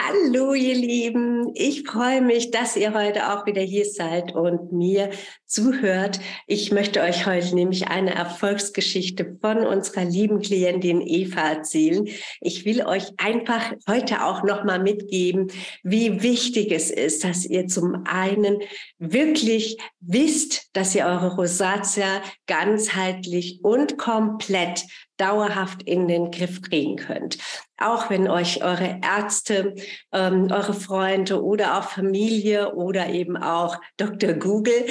Hallo, ihr Lieben. Ich freue mich, dass ihr heute auch wieder hier seid und mir zuhört. Ich möchte euch heute nämlich eine Erfolgsgeschichte von unserer lieben Klientin Eva erzählen. Ich will euch einfach heute auch nochmal mitgeben, wie wichtig es ist, dass ihr zum einen wirklich wisst, dass ihr eure Rosatia ganzheitlich und komplett dauerhaft in den Griff kriegen könnt. Auch wenn euch eure Ärzte, ähm, eure Freunde oder auch Familie oder eben auch Dr. Google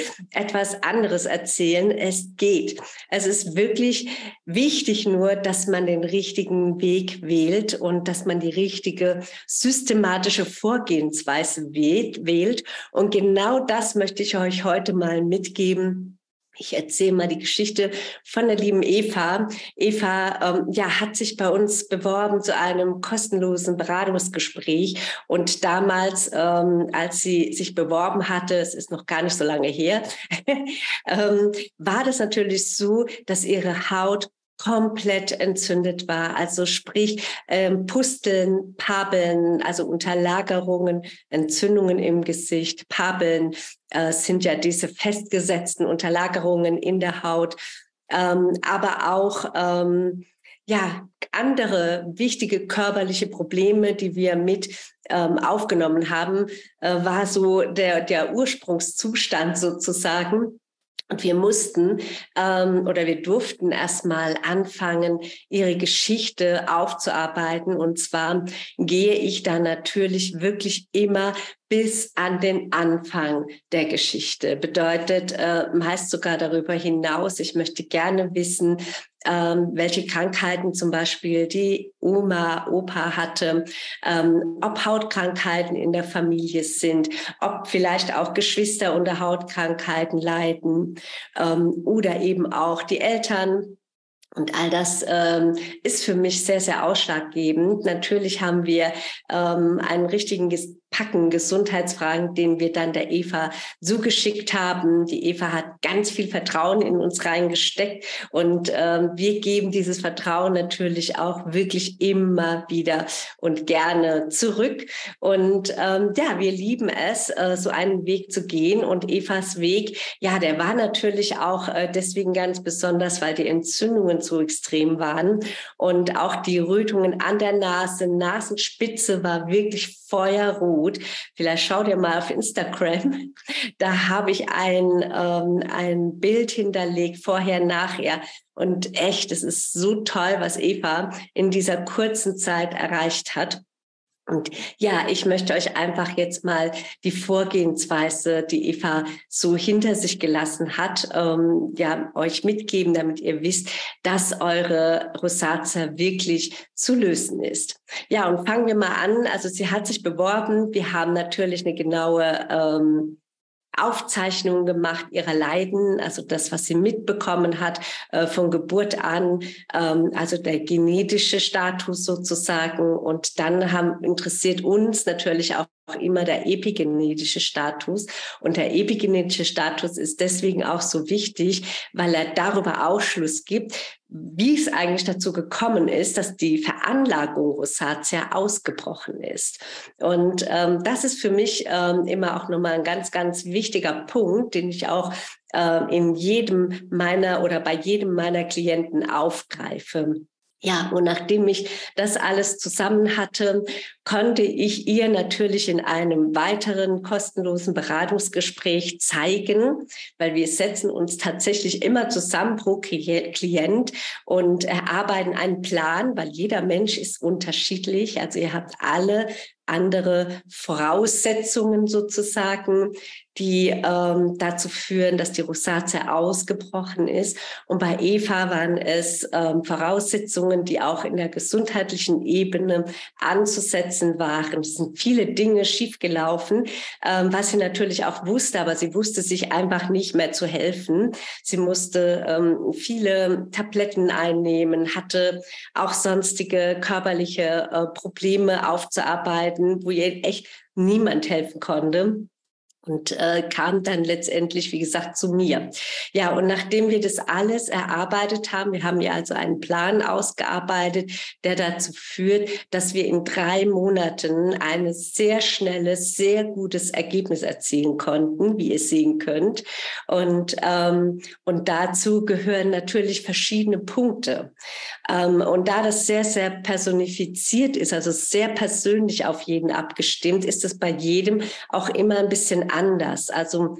etwas anderes erzählen, es geht. Es ist wirklich wichtig nur, dass man den richtigen Weg wählt und dass man die richtige systematische Vorgehensweise wählt. Und genau das möchte ich euch heute mal mitgeben ich erzähle mal die Geschichte von der lieben Eva. Eva ähm, ja, hat sich bei uns beworben zu einem kostenlosen Beratungsgespräch. Und damals, ähm, als sie sich beworben hatte, es ist noch gar nicht so lange her, ähm, war das natürlich so, dass ihre Haut komplett entzündet war. Also sprich ähm, Pusteln, Pabeln, also Unterlagerungen, Entzündungen im Gesicht, Pabeln äh, sind ja diese festgesetzten Unterlagerungen in der Haut, ähm, aber auch ähm, ja andere wichtige körperliche Probleme, die wir mit ähm, aufgenommen haben, äh, war so der der Ursprungszustand sozusagen und wir mussten ähm, oder wir durften erstmal anfangen, ihre Geschichte aufzuarbeiten. Und zwar gehe ich da natürlich wirklich immer bis an den Anfang der Geschichte. Bedeutet äh, meist sogar darüber hinaus. Ich möchte gerne wissen, ähm, welche Krankheiten zum Beispiel die Oma, Opa hatte, ähm, ob Hautkrankheiten in der Familie sind, ob vielleicht auch Geschwister unter Hautkrankheiten leiden ähm, oder eben auch die Eltern und all das ähm, ist für mich sehr, sehr ausschlaggebend. Natürlich haben wir ähm, einen richtigen Packen Gesundheitsfragen, den wir dann der Eva zugeschickt haben. Die Eva hat ganz viel Vertrauen in uns reingesteckt und ähm, wir geben dieses Vertrauen natürlich auch wirklich immer wieder und gerne zurück. Und ähm, ja, wir lieben es, äh, so einen Weg zu gehen. Und Evas Weg, ja, der war natürlich auch äh, deswegen ganz besonders, weil die Entzündungen so extrem waren und auch die Rötungen an der Nase, Nasenspitze war wirklich feuerrot. Vielleicht schau dir mal auf Instagram. Da habe ich ein, ähm, ein Bild hinterlegt, vorher, nachher. Und echt, es ist so toll, was Eva in dieser kurzen Zeit erreicht hat. Und ja, ich möchte euch einfach jetzt mal die Vorgehensweise, die Eva so hinter sich gelassen hat, ähm, ja, euch mitgeben, damit ihr wisst, dass eure Rosatia wirklich zu lösen ist. Ja, und fangen wir mal an. Also sie hat sich beworben. Wir haben natürlich eine genaue ähm, Aufzeichnungen gemacht ihrer Leiden, also das, was sie mitbekommen hat äh, von Geburt an, ähm, also der genetische Status sozusagen. Und dann haben interessiert uns natürlich auch immer der epigenetische Status. Und der epigenetische Status ist deswegen auch so wichtig, weil er darüber Ausschluss gibt, wie es eigentlich dazu gekommen ist, dass die Veranlagung Rosatia ausgebrochen ist. Und ähm, das ist für mich ähm, immer auch nochmal ein ganz, ganz wichtiger Punkt, den ich auch äh, in jedem meiner oder bei jedem meiner Klienten aufgreife. Ja, und nachdem ich das alles zusammen hatte, konnte ich ihr natürlich in einem weiteren kostenlosen Beratungsgespräch zeigen, weil wir setzen uns tatsächlich immer zusammen pro Klient und erarbeiten einen Plan, weil jeder Mensch ist unterschiedlich. Also ihr habt alle andere Voraussetzungen sozusagen, die ähm, dazu führen, dass die Rosatia ausgebrochen ist. Und bei Eva waren es ähm, Voraussetzungen, die auch in der gesundheitlichen Ebene anzusetzen waren. Es sind viele Dinge schiefgelaufen, ähm, was sie natürlich auch wusste, aber sie wusste sich einfach nicht mehr zu helfen. Sie musste ähm, viele Tabletten einnehmen, hatte auch sonstige körperliche äh, Probleme aufzuarbeiten, wo ihr echt niemand helfen konnte. Und äh, kam dann letztendlich, wie gesagt, zu mir. Ja, und nachdem wir das alles erarbeitet haben, wir haben ja also einen Plan ausgearbeitet, der dazu führt, dass wir in drei Monaten ein sehr schnelles, sehr gutes Ergebnis erzielen konnten, wie ihr sehen könnt. Und, ähm, und dazu gehören natürlich verschiedene Punkte. Ähm, und da das sehr, sehr personifiziert ist, also sehr persönlich auf jeden abgestimmt, ist es bei jedem auch immer ein bisschen anders. Also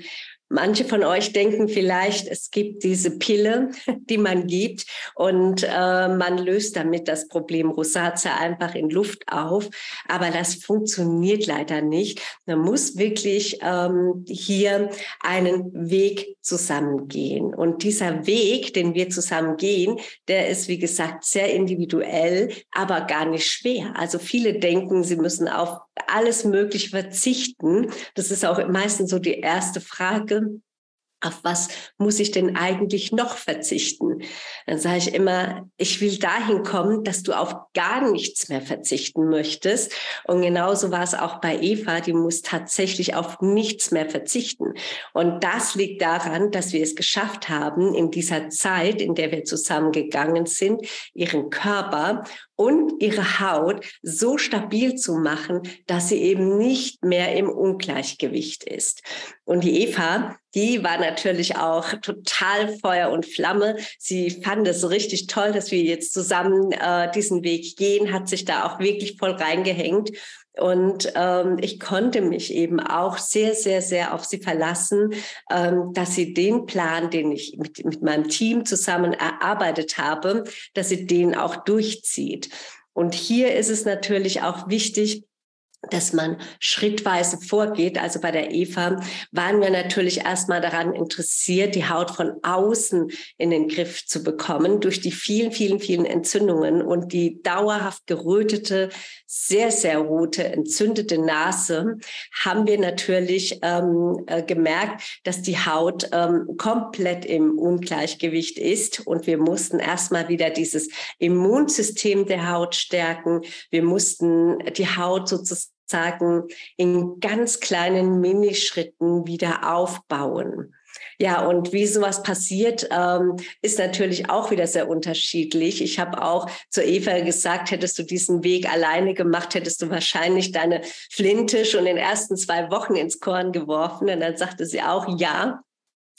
Manche von euch denken vielleicht, es gibt diese Pille, die man gibt und äh, man löst damit das Problem Rosacea einfach in Luft auf. Aber das funktioniert leider nicht. Man muss wirklich ähm, hier einen Weg zusammengehen. Und dieser Weg, den wir zusammen gehen, der ist, wie gesagt, sehr individuell, aber gar nicht schwer. Also viele denken, sie müssen auf alles Mögliche verzichten. Das ist auch meistens so die erste Frage auf was muss ich denn eigentlich noch verzichten? Dann sage ich immer, ich will dahin kommen, dass du auf gar nichts mehr verzichten möchtest. Und genauso war es auch bei Eva, die muss tatsächlich auf nichts mehr verzichten. Und das liegt daran, dass wir es geschafft haben, in dieser Zeit, in der wir zusammengegangen sind, ihren Körper und ihre Haut so stabil zu machen, dass sie eben nicht mehr im Ungleichgewicht ist. Und die Eva, die war natürlich auch total Feuer und Flamme. Sie fand es richtig toll, dass wir jetzt zusammen äh, diesen Weg gehen, hat sich da auch wirklich voll reingehängt. Und ähm, ich konnte mich eben auch sehr, sehr, sehr auf sie verlassen, ähm, dass sie den Plan, den ich mit, mit meinem Team zusammen erarbeitet habe, dass sie den auch durchzieht. Und hier ist es natürlich auch wichtig, dass man schrittweise vorgeht. Also bei der Eva waren wir natürlich erstmal daran interessiert, die Haut von außen in den Griff zu bekommen durch die vielen, vielen, vielen Entzündungen und die dauerhaft gerötete, sehr, sehr rote, entzündete Nase haben wir natürlich ähm, äh, gemerkt, dass die Haut ähm, komplett im Ungleichgewicht ist und wir mussten erstmal wieder dieses Immunsystem der Haut stärken. Wir mussten die Haut sozusagen sagen, in ganz kleinen Minischritten wieder aufbauen. Ja, und wie sowas passiert, ähm, ist natürlich auch wieder sehr unterschiedlich. Ich habe auch zu Eva gesagt, hättest du diesen Weg alleine gemacht, hättest du wahrscheinlich deine Flinte schon in den ersten zwei Wochen ins Korn geworfen. Und dann sagte sie auch, ja,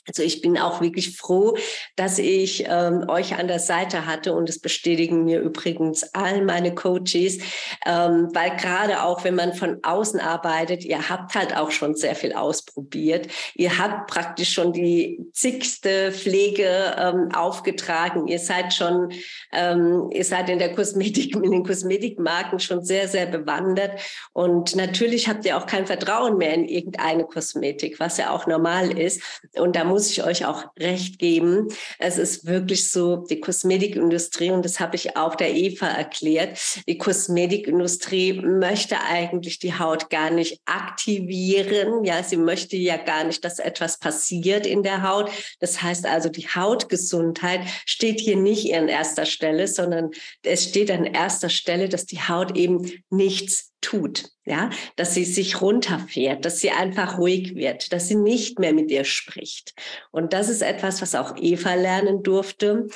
also ich bin auch wirklich froh, dass ich ähm, euch an der Seite hatte und es bestätigen mir übrigens all meine Coaches, ähm, weil gerade auch wenn man von außen arbeitet, ihr habt halt auch schon sehr viel ausprobiert. Ihr habt praktisch schon die zigste Pflege ähm, aufgetragen. Ihr seid schon, ähm, ihr seid in der Kosmetik, in den Kosmetikmarken schon sehr, sehr bewandert und natürlich habt ihr auch kein Vertrauen mehr in irgendeine Kosmetik, was ja auch normal ist. Und da muss ich euch auch recht geben. Es ist wirklich so, die Kosmetikindustrie, und das habe ich auch der Eva erklärt, die Kosmetikindustrie möchte eigentlich die Haut gar nicht aktivieren. Ja, sie möchte ja gar nicht, dass etwas passiert in der Haut. Das heißt also, die Hautgesundheit steht hier nicht an erster Stelle, sondern es steht an erster Stelle, dass die Haut eben nichts tut, ja, dass sie sich runterfährt, dass sie einfach ruhig wird, dass sie nicht mehr mit ihr spricht. Und das ist etwas, was auch Eva lernen durfte.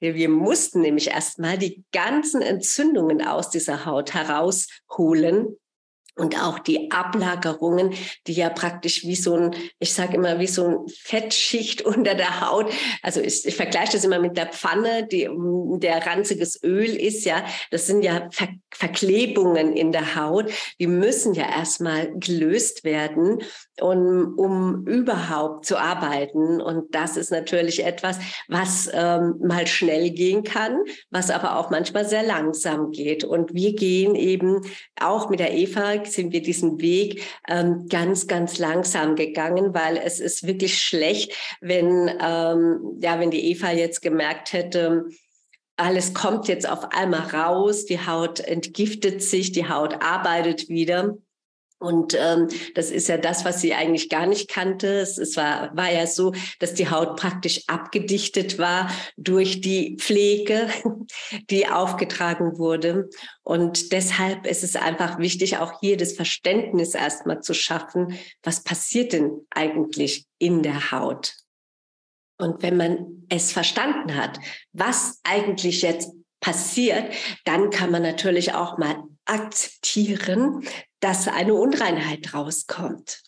Wir mussten nämlich erstmal die ganzen Entzündungen aus dieser Haut herausholen, und auch die Ablagerungen, die ja praktisch wie so ein, ich sage immer, wie so ein Fettschicht unter der Haut. Also ich, ich vergleiche das immer mit der Pfanne, die der ranziges Öl ist ja. Das sind ja Ver Verklebungen in der Haut. Die müssen ja erstmal gelöst werden, um, um überhaupt zu arbeiten. Und das ist natürlich etwas, was ähm, mal schnell gehen kann, was aber auch manchmal sehr langsam geht. Und wir gehen eben auch mit der Eva sind wir diesen Weg ähm, ganz, ganz langsam gegangen, weil es ist wirklich schlecht, wenn, ähm, ja, wenn die Eva jetzt gemerkt hätte, alles kommt jetzt auf einmal raus, die Haut entgiftet sich, die Haut arbeitet wieder Und ähm, das ist ja das, was sie eigentlich gar nicht kannte. Es, es war, war ja so, dass die Haut praktisch abgedichtet war durch die Pflege, die aufgetragen wurde. Und deshalb ist es einfach wichtig, auch hier das Verständnis erstmal zu schaffen, was passiert denn eigentlich in der Haut? Und wenn man es verstanden hat, was eigentlich jetzt passiert, dann kann man natürlich auch mal akzeptieren, dass eine Unreinheit rauskommt.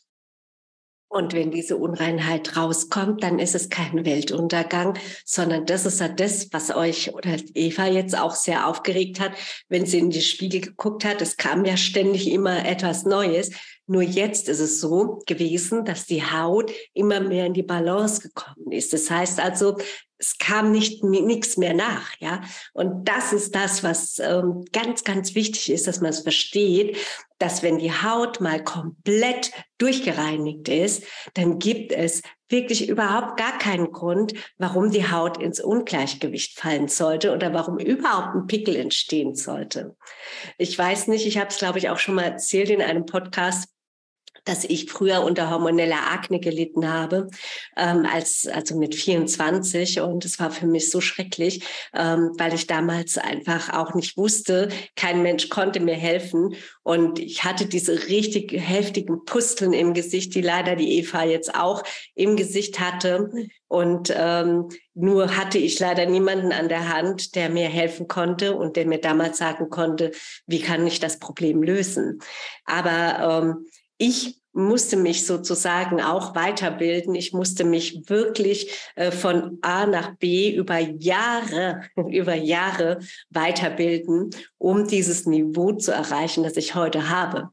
Und wenn diese Unreinheit rauskommt, dann ist es kein Weltuntergang, sondern das ist ja das, was euch oder Eva jetzt auch sehr aufgeregt hat, wenn sie in die Spiegel geguckt hat. Es kam ja ständig immer etwas Neues. Nur jetzt ist es so gewesen, dass die Haut immer mehr in die Balance gekommen ist. Das heißt also, es kam nicht nichts mehr nach, ja. Und das ist das, was ähm, ganz, ganz wichtig ist, dass man es versteht, dass wenn die Haut mal komplett durchgereinigt ist, dann gibt es wirklich überhaupt gar keinen Grund, warum die Haut ins Ungleichgewicht fallen sollte oder warum überhaupt ein Pickel entstehen sollte. Ich weiß nicht, ich habe es, glaube ich, auch schon mal erzählt in einem Podcast dass ich früher unter hormoneller Akne gelitten habe, ähm, als, also mit 24. Und es war für mich so schrecklich, ähm, weil ich damals einfach auch nicht wusste, kein Mensch konnte mir helfen. Und ich hatte diese richtig heftigen Pusteln im Gesicht, die leider die Eva jetzt auch im Gesicht hatte. Und ähm, nur hatte ich leider niemanden an der Hand, der mir helfen konnte und der mir damals sagen konnte, wie kann ich das Problem lösen. Aber ähm, ich musste mich sozusagen auch weiterbilden. Ich musste mich wirklich äh, von A nach B über Jahre, über Jahre weiterbilden, um dieses Niveau zu erreichen, das ich heute habe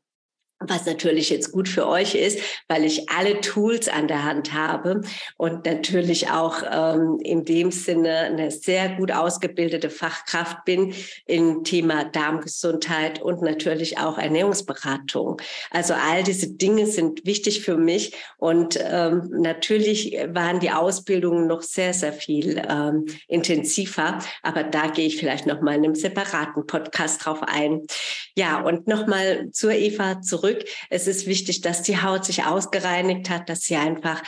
was natürlich jetzt gut für euch ist, weil ich alle Tools an der Hand habe und natürlich auch ähm, in dem Sinne eine sehr gut ausgebildete Fachkraft bin im Thema Darmgesundheit und natürlich auch Ernährungsberatung. Also all diese Dinge sind wichtig für mich und ähm, natürlich waren die Ausbildungen noch sehr, sehr viel ähm, intensiver, aber da gehe ich vielleicht noch mal in einem separaten Podcast drauf ein. Ja, und noch mal zur Eva zurück zurück. Es ist wichtig, dass die Haut sich ausgereinigt hat, dass sie einfach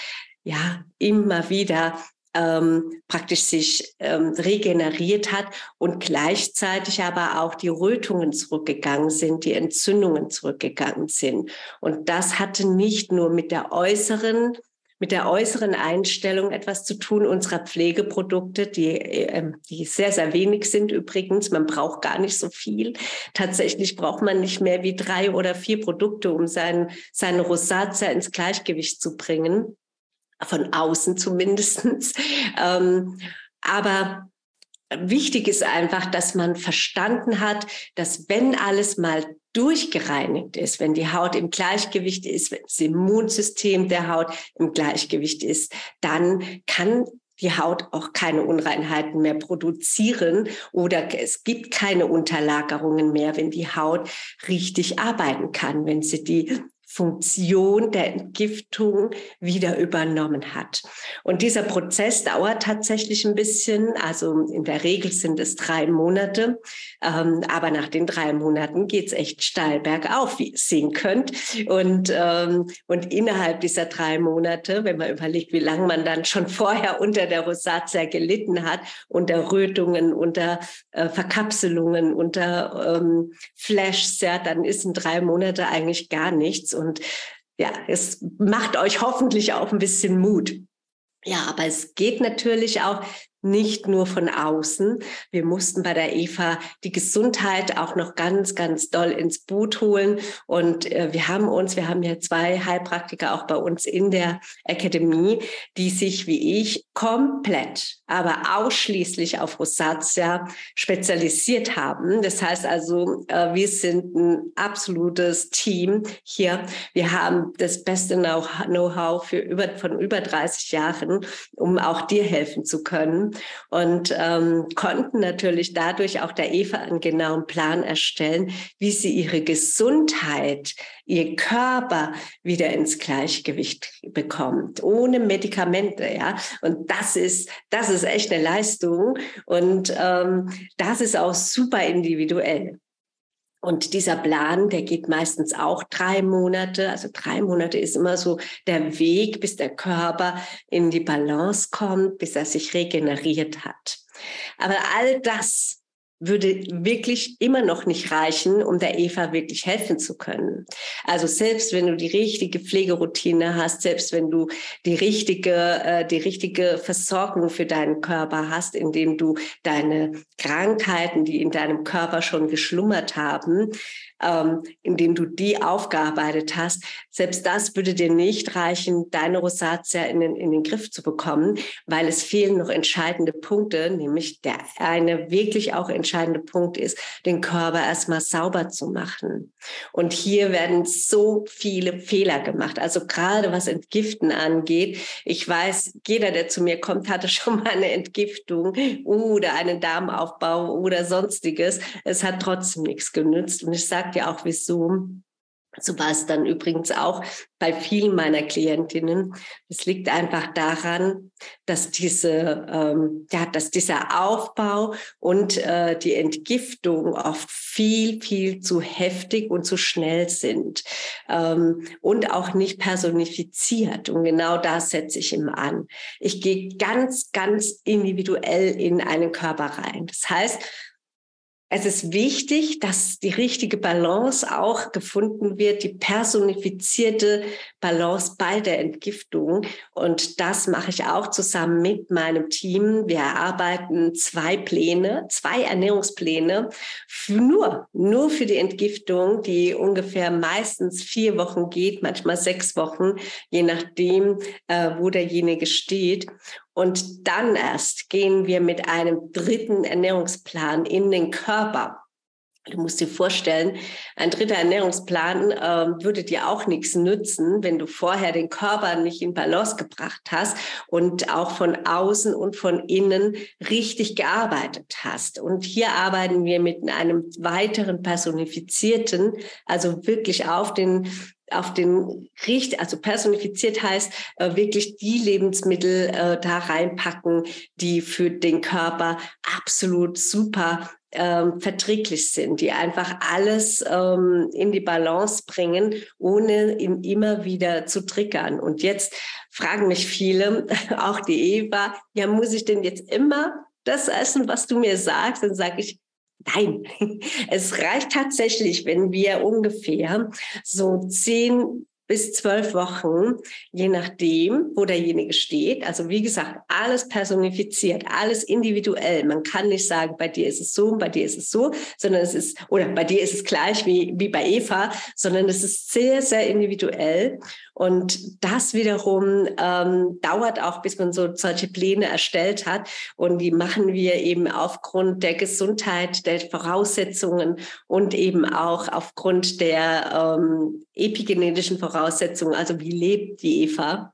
ja immer wieder ähm, praktisch sich ähm, regeneriert hat und gleichzeitig aber auch die Rötungen zurückgegangen sind, die Entzündungen zurückgegangen sind. Und das hatte nicht nur mit der äußeren mit der äußeren Einstellung etwas zu tun unserer Pflegeprodukte, die, äh, die sehr, sehr wenig sind übrigens. Man braucht gar nicht so viel. Tatsächlich braucht man nicht mehr wie drei oder vier Produkte, um sein, seine Rosatia ins Gleichgewicht zu bringen. Von außen zumindestens. Ähm, aber wichtig ist einfach, dass man verstanden hat, dass wenn alles mal durchgereinigt ist, wenn die Haut im Gleichgewicht ist, wenn das Immunsystem der Haut im Gleichgewicht ist, dann kann die Haut auch keine Unreinheiten mehr produzieren oder es gibt keine Unterlagerungen mehr, wenn die Haut richtig arbeiten kann, wenn sie die Funktion der Entgiftung wieder übernommen hat. Und dieser Prozess dauert tatsächlich ein bisschen. Also in der Regel sind es drei Monate. Ähm, aber nach den drei Monaten geht es echt steil bergauf, wie ihr sehen könnt. Und, ähm, und innerhalb dieser drei Monate, wenn man überlegt, wie lange man dann schon vorher unter der Rosatia gelitten hat, unter Rötungen, unter äh, Verkapselungen, unter ähm, Flashs, ja, dann ist in drei Monate eigentlich gar nichts. Und ja, es macht euch hoffentlich auch ein bisschen Mut. Ja, aber es geht natürlich auch nicht nur von außen. Wir mussten bei der Eva die Gesundheit auch noch ganz, ganz doll ins Boot holen. Und äh, wir haben uns, wir haben ja zwei Heilpraktiker auch bei uns in der Akademie, die sich wie ich komplett, aber ausschließlich auf Rosatia spezialisiert haben. Das heißt also, äh, wir sind ein absolutes Team hier. Wir haben das beste Know-how über, von über 30 Jahren, um auch dir helfen zu können und ähm, konnten natürlich dadurch auch der Eva einen genauen Plan erstellen, wie sie ihre Gesundheit, ihr Körper wieder ins Gleichgewicht bekommt, ohne Medikamente, ja. Und das ist, das ist echt eine Leistung und ähm, das ist auch super individuell. Und dieser Plan, der geht meistens auch drei Monate. Also drei Monate ist immer so der Weg, bis der Körper in die Balance kommt, bis er sich regeneriert hat. Aber all das würde wirklich immer noch nicht reichen, um der Eva wirklich helfen zu können. Also selbst wenn du die richtige Pflegeroutine hast, selbst wenn du die richtige, äh, die richtige Versorgung für deinen Körper hast, indem du deine Krankheiten, die in deinem Körper schon geschlummert haben, ähm, indem du die aufgearbeitet hast. Selbst das würde dir nicht reichen, deine Rosatia in den, in den Griff zu bekommen, weil es fehlen noch entscheidende Punkte, nämlich der eine wirklich auch entscheidende Punkt ist, den Körper erstmal sauber zu machen. Und hier werden so viele Fehler gemacht. Also gerade was Entgiften angeht. Ich weiß, jeder, der zu mir kommt, hatte schon mal eine Entgiftung oder einen Darmaufbau oder sonstiges. Es hat trotzdem nichts genützt. Und ich sage ja auch wieso. So war es dann übrigens auch bei vielen meiner Klientinnen. Es liegt einfach daran, dass diese, ähm, ja, dass dieser Aufbau und äh, die Entgiftung oft viel, viel zu heftig und zu schnell sind ähm, und auch nicht personifiziert. Und genau da setze ich immer an. Ich gehe ganz, ganz individuell in einen Körper rein. Das heißt, es ist wichtig, dass die richtige Balance auch gefunden wird, die personifizierte Balance bei der Entgiftung. Und das mache ich auch zusammen mit meinem Team. Wir erarbeiten zwei Pläne, zwei Ernährungspläne, nur, nur für die Entgiftung, die ungefähr meistens vier Wochen geht, manchmal sechs Wochen, je nachdem, äh, wo derjenige steht. Und dann erst gehen wir mit einem dritten Ernährungsplan in den Körper. Du musst dir vorstellen, ein dritter Ernährungsplan äh, würde dir auch nichts nützen, wenn du vorher den Körper nicht in Balance gebracht hast und auch von außen und von innen richtig gearbeitet hast. Und hier arbeiten wir mit einem weiteren personifizierten, also wirklich auf den auf den Richt, also personifiziert heißt äh, wirklich die Lebensmittel äh, da reinpacken, die für den Körper absolut super ähm, verträglich sind, die einfach alles ähm, in die Balance bringen, ohne ihn immer wieder zu triggern. Und jetzt fragen mich viele, auch die Eva, ja, muss ich denn jetzt immer das essen, was du mir sagst? Dann sage ich, Nein, es reicht tatsächlich, wenn wir ungefähr so zehn bis zwölf Wochen, je nachdem, wo derjenige steht. Also wie gesagt, alles personifiziert, alles individuell. Man kann nicht sagen, bei dir ist es so, bei dir ist es so, sondern es ist, oder bei dir ist es gleich wie, wie bei Eva, sondern es ist sehr, sehr individuell. Und das wiederum ähm, dauert auch, bis man so solche Pläne erstellt hat. Und die machen wir eben aufgrund der Gesundheit, der Voraussetzungen und eben auch aufgrund der ähm, epigenetischen Voraussetzungen. Also wie lebt die Eva?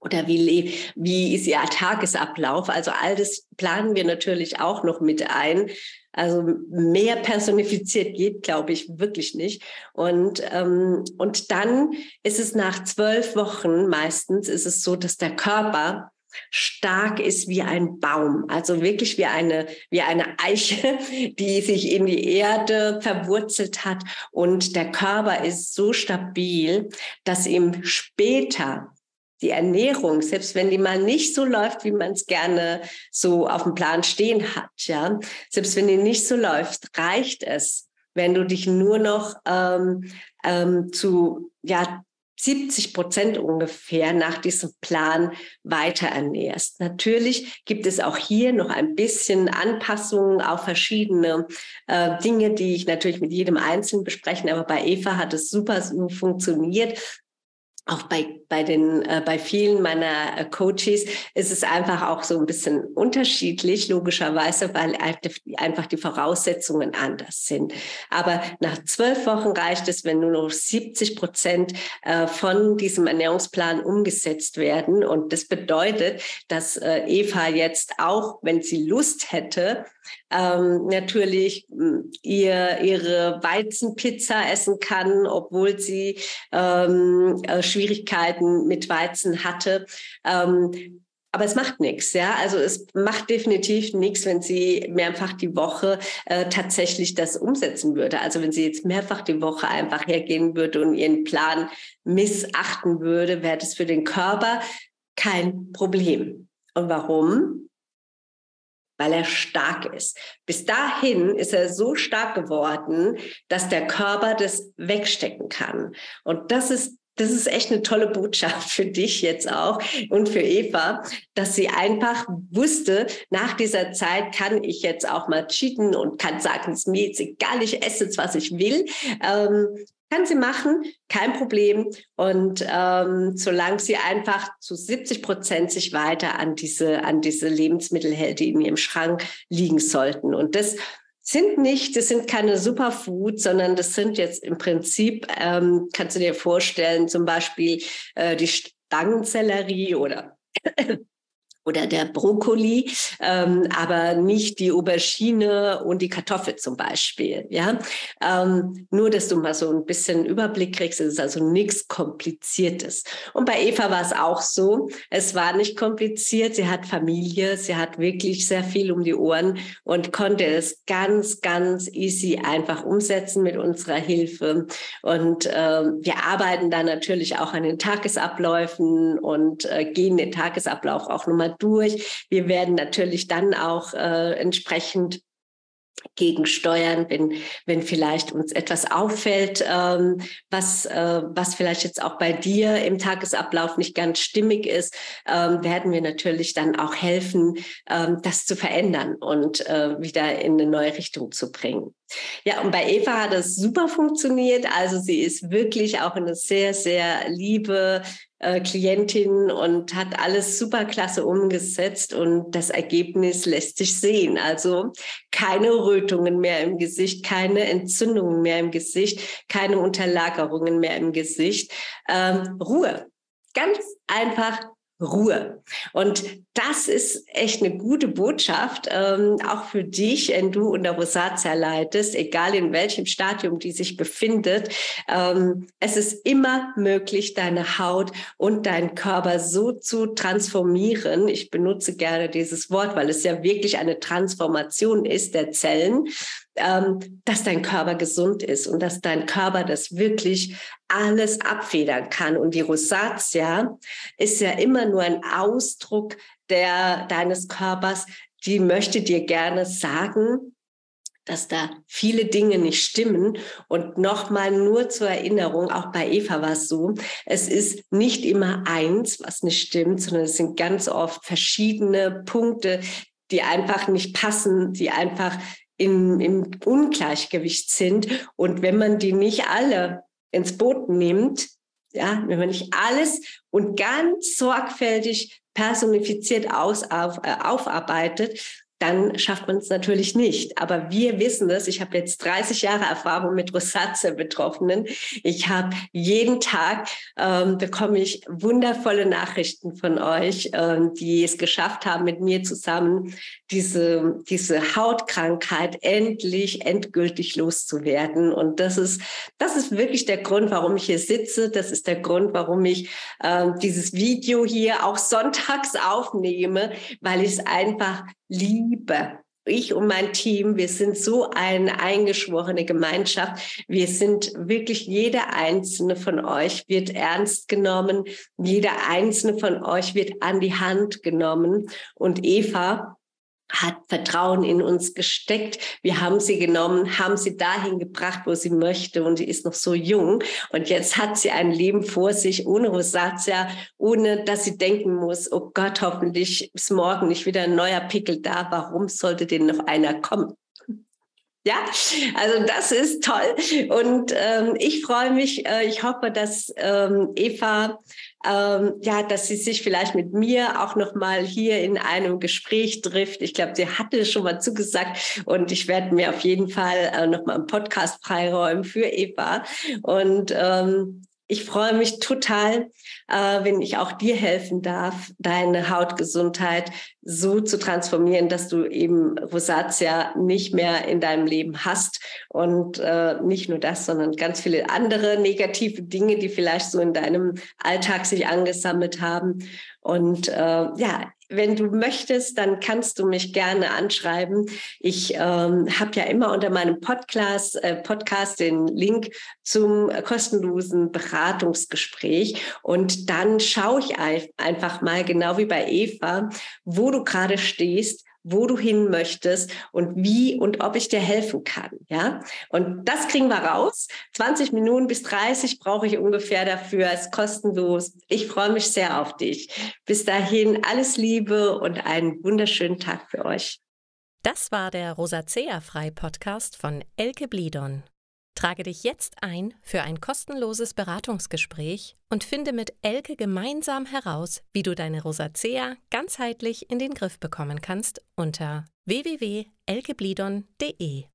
Oder wie, wie ist ihr Tagesablauf? Also all das planen wir natürlich auch noch mit ein. Also mehr personifiziert geht, glaube ich, wirklich nicht. Und, ähm, und dann ist es nach zwölf Wochen meistens ist es so, dass der Körper stark ist wie ein Baum, also wirklich wie eine, wie eine Eiche, die sich in die Erde verwurzelt hat. Und der Körper ist so stabil, dass ihm später die Ernährung, selbst wenn die mal nicht so läuft, wie man es gerne so auf dem Plan stehen hat, ja, selbst wenn die nicht so läuft, reicht es, wenn du dich nur noch ähm, ähm, zu ja 70 Prozent ungefähr nach diesem Plan weiter ernährst. Natürlich gibt es auch hier noch ein bisschen Anpassungen auf verschiedene äh, Dinge, die ich natürlich mit jedem Einzelnen besprechen. Aber bei Eva hat es super funktioniert auch bei, bei den, äh, bei vielen meiner äh, Coaches ist es einfach auch so ein bisschen unterschiedlich, logischerweise, weil einfach die Voraussetzungen anders sind. Aber nach zwölf Wochen reicht es, wenn nur noch 70 Prozent äh, von diesem Ernährungsplan umgesetzt werden. Und das bedeutet, dass äh, Eva jetzt auch, wenn sie Lust hätte, ähm, natürlich hm, ihr, ihre Weizenpizza essen kann, obwohl sie ähm, äh, Schwierigkeiten mit Weizen hatte. Ähm, aber es macht nichts, ja. Also es macht definitiv nichts, wenn sie mehrfach die Woche äh, tatsächlich das umsetzen würde. Also wenn sie jetzt mehrfach die Woche einfach hergehen würde und ihren Plan missachten würde, wäre das für den Körper kein Problem. Und warum? Weil er stark ist. Bis dahin ist er so stark geworden, dass der Körper das wegstecken kann. Und das ist das ist echt eine tolle Botschaft für dich jetzt auch und für Eva, dass sie einfach wusste, nach dieser Zeit kann ich jetzt auch mal cheaten und kann sagen, es ist mir jetzt egal, ich esse jetzt, was ich will. Ähm, kann sie machen, kein Problem. Und ähm, solange sie einfach zu 70 Prozent sich weiter an diese, an diese Lebensmittel hält, die in ihrem Schrank liegen sollten. Und das sind nicht, das sind keine Superfoods, sondern das sind jetzt im Prinzip, ähm, kannst du dir vorstellen, zum Beispiel äh, die Stangensellerie oder oder der Brokkoli, ähm, aber nicht die Aubergine und die Kartoffel zum Beispiel. Ja, ähm, nur dass du mal so ein bisschen Überblick kriegst. Es ist also nichts Kompliziertes. Und bei Eva war es auch so. Es war nicht kompliziert. Sie hat Familie. Sie hat wirklich sehr viel um die Ohren und konnte es ganz, ganz easy einfach umsetzen mit unserer Hilfe. Und äh, wir arbeiten da natürlich auch an den Tagesabläufen und äh, gehen den Tagesablauf auch nochmal durch. Wir werden natürlich dann auch äh, entsprechend gegensteuern, wenn, wenn vielleicht uns etwas auffällt, ähm, was, äh, was vielleicht jetzt auch bei dir im Tagesablauf nicht ganz stimmig ist, ähm, werden wir natürlich dann auch helfen, ähm, das zu verändern und äh, wieder in eine neue Richtung zu bringen. Ja, und bei Eva hat es super funktioniert. Also sie ist wirklich auch eine sehr, sehr liebe, äh, Klientin und hat alles super klasse umgesetzt und das Ergebnis lässt sich sehen. Also keine Rötungen mehr im Gesicht, keine Entzündungen mehr im Gesicht, keine Unterlagerungen mehr im Gesicht. Ähm, Ruhe. Ganz einfach Ruhe. Und das ist echt eine gute Botschaft, ähm, auch für dich, wenn du unter Rosatia leidest, egal in welchem Stadium die sich befindet. Ähm, es ist immer möglich, deine Haut und deinen Körper so zu transformieren. Ich benutze gerne dieses Wort, weil es ja wirklich eine Transformation ist der Zellen ähm, dass dein Körper gesund ist und dass dein Körper das wirklich alles abfedern kann. Und die Rosatia ist ja immer nur ein Ausdruck der, deines Körpers, die möchte dir gerne sagen, dass da viele Dinge nicht stimmen. Und nochmal nur zur Erinnerung, auch bei Eva war es so, es ist nicht immer eins, was nicht stimmt, sondern es sind ganz oft verschiedene Punkte, die einfach nicht passen, die einfach in, im Ungleichgewicht sind. Und wenn man die nicht alle ins Boot nimmt, ja, wenn man nicht alles und ganz sorgfältig personifiziert aus, auf, äh, aufarbeitet, dann schafft man es natürlich nicht. Aber wir wissen es. Ich habe jetzt 30 Jahre Erfahrung mit Rosatia-Betroffenen. Ich habe jeden Tag ähm, bekomme ich wundervolle Nachrichten von euch, ähm, die es geschafft haben, mit mir zusammen diese diese Hautkrankheit endlich endgültig loszuwerden. Und das ist das ist wirklich der Grund, warum ich hier sitze. Das ist der Grund, warum ich ähm, dieses Video hier auch sonntags aufnehme, weil ich es einfach liebe. Ich und mein Team, wir sind so eine eingeschworene Gemeinschaft. Wir sind wirklich, jeder einzelne von euch wird ernst genommen. Jeder einzelne von euch wird an die Hand genommen. Und Eva, hat Vertrauen in uns gesteckt. Wir haben sie genommen, haben sie dahin gebracht, wo sie möchte und sie ist noch so jung. Und jetzt hat sie ein Leben vor sich ohne Rosatia, ohne dass sie denken muss, oh Gott, hoffentlich ist morgen nicht wieder ein neuer Pickel da. Warum sollte denn noch einer kommen? Ja, also das ist toll. Und ähm, ich freue mich, äh, ich hoffe, dass ähm, Eva ähm, ja, dass sie sich vielleicht mit mir auch noch mal hier in einem Gespräch trifft. Ich glaube, sie hatte schon mal zugesagt und ich werde mir auf jeden Fall äh, noch mal einen Podcast freiräumen für Eva. Und ähm, ich freue mich total, äh, wenn ich auch dir helfen darf, deine Hautgesundheit so zu transformieren, dass du eben Rosatia nicht mehr in deinem Leben hast und äh, nicht nur das, sondern ganz viele andere negative Dinge, die vielleicht so in deinem Alltag sich angesammelt haben. Und äh, ja, wenn du möchtest, dann kannst du mich gerne anschreiben. Ich ähm, habe ja immer unter meinem Podcast, äh, Podcast den Link zum kostenlosen Beratungsgespräch. Und dann schaue ich einfach mal, genau wie bei Eva, wo du gerade stehst, wo du hin möchtest und wie und ob ich dir helfen kann. Ja, und das kriegen wir raus. 20 Minuten bis 30 brauche ich ungefähr dafür. Es ist kostenlos. Ich freue mich sehr auf dich. Bis dahin alles Liebe und einen wunderschönen Tag für euch. Das war der Rosacea Frei Podcast von Elke Blidon. Trage dich jetzt ein für ein kostenloses Beratungsgespräch und finde mit Elke gemeinsam heraus, wie du deine Rosacea ganzheitlich in den Griff bekommen kannst unter www.elkeblidon.de.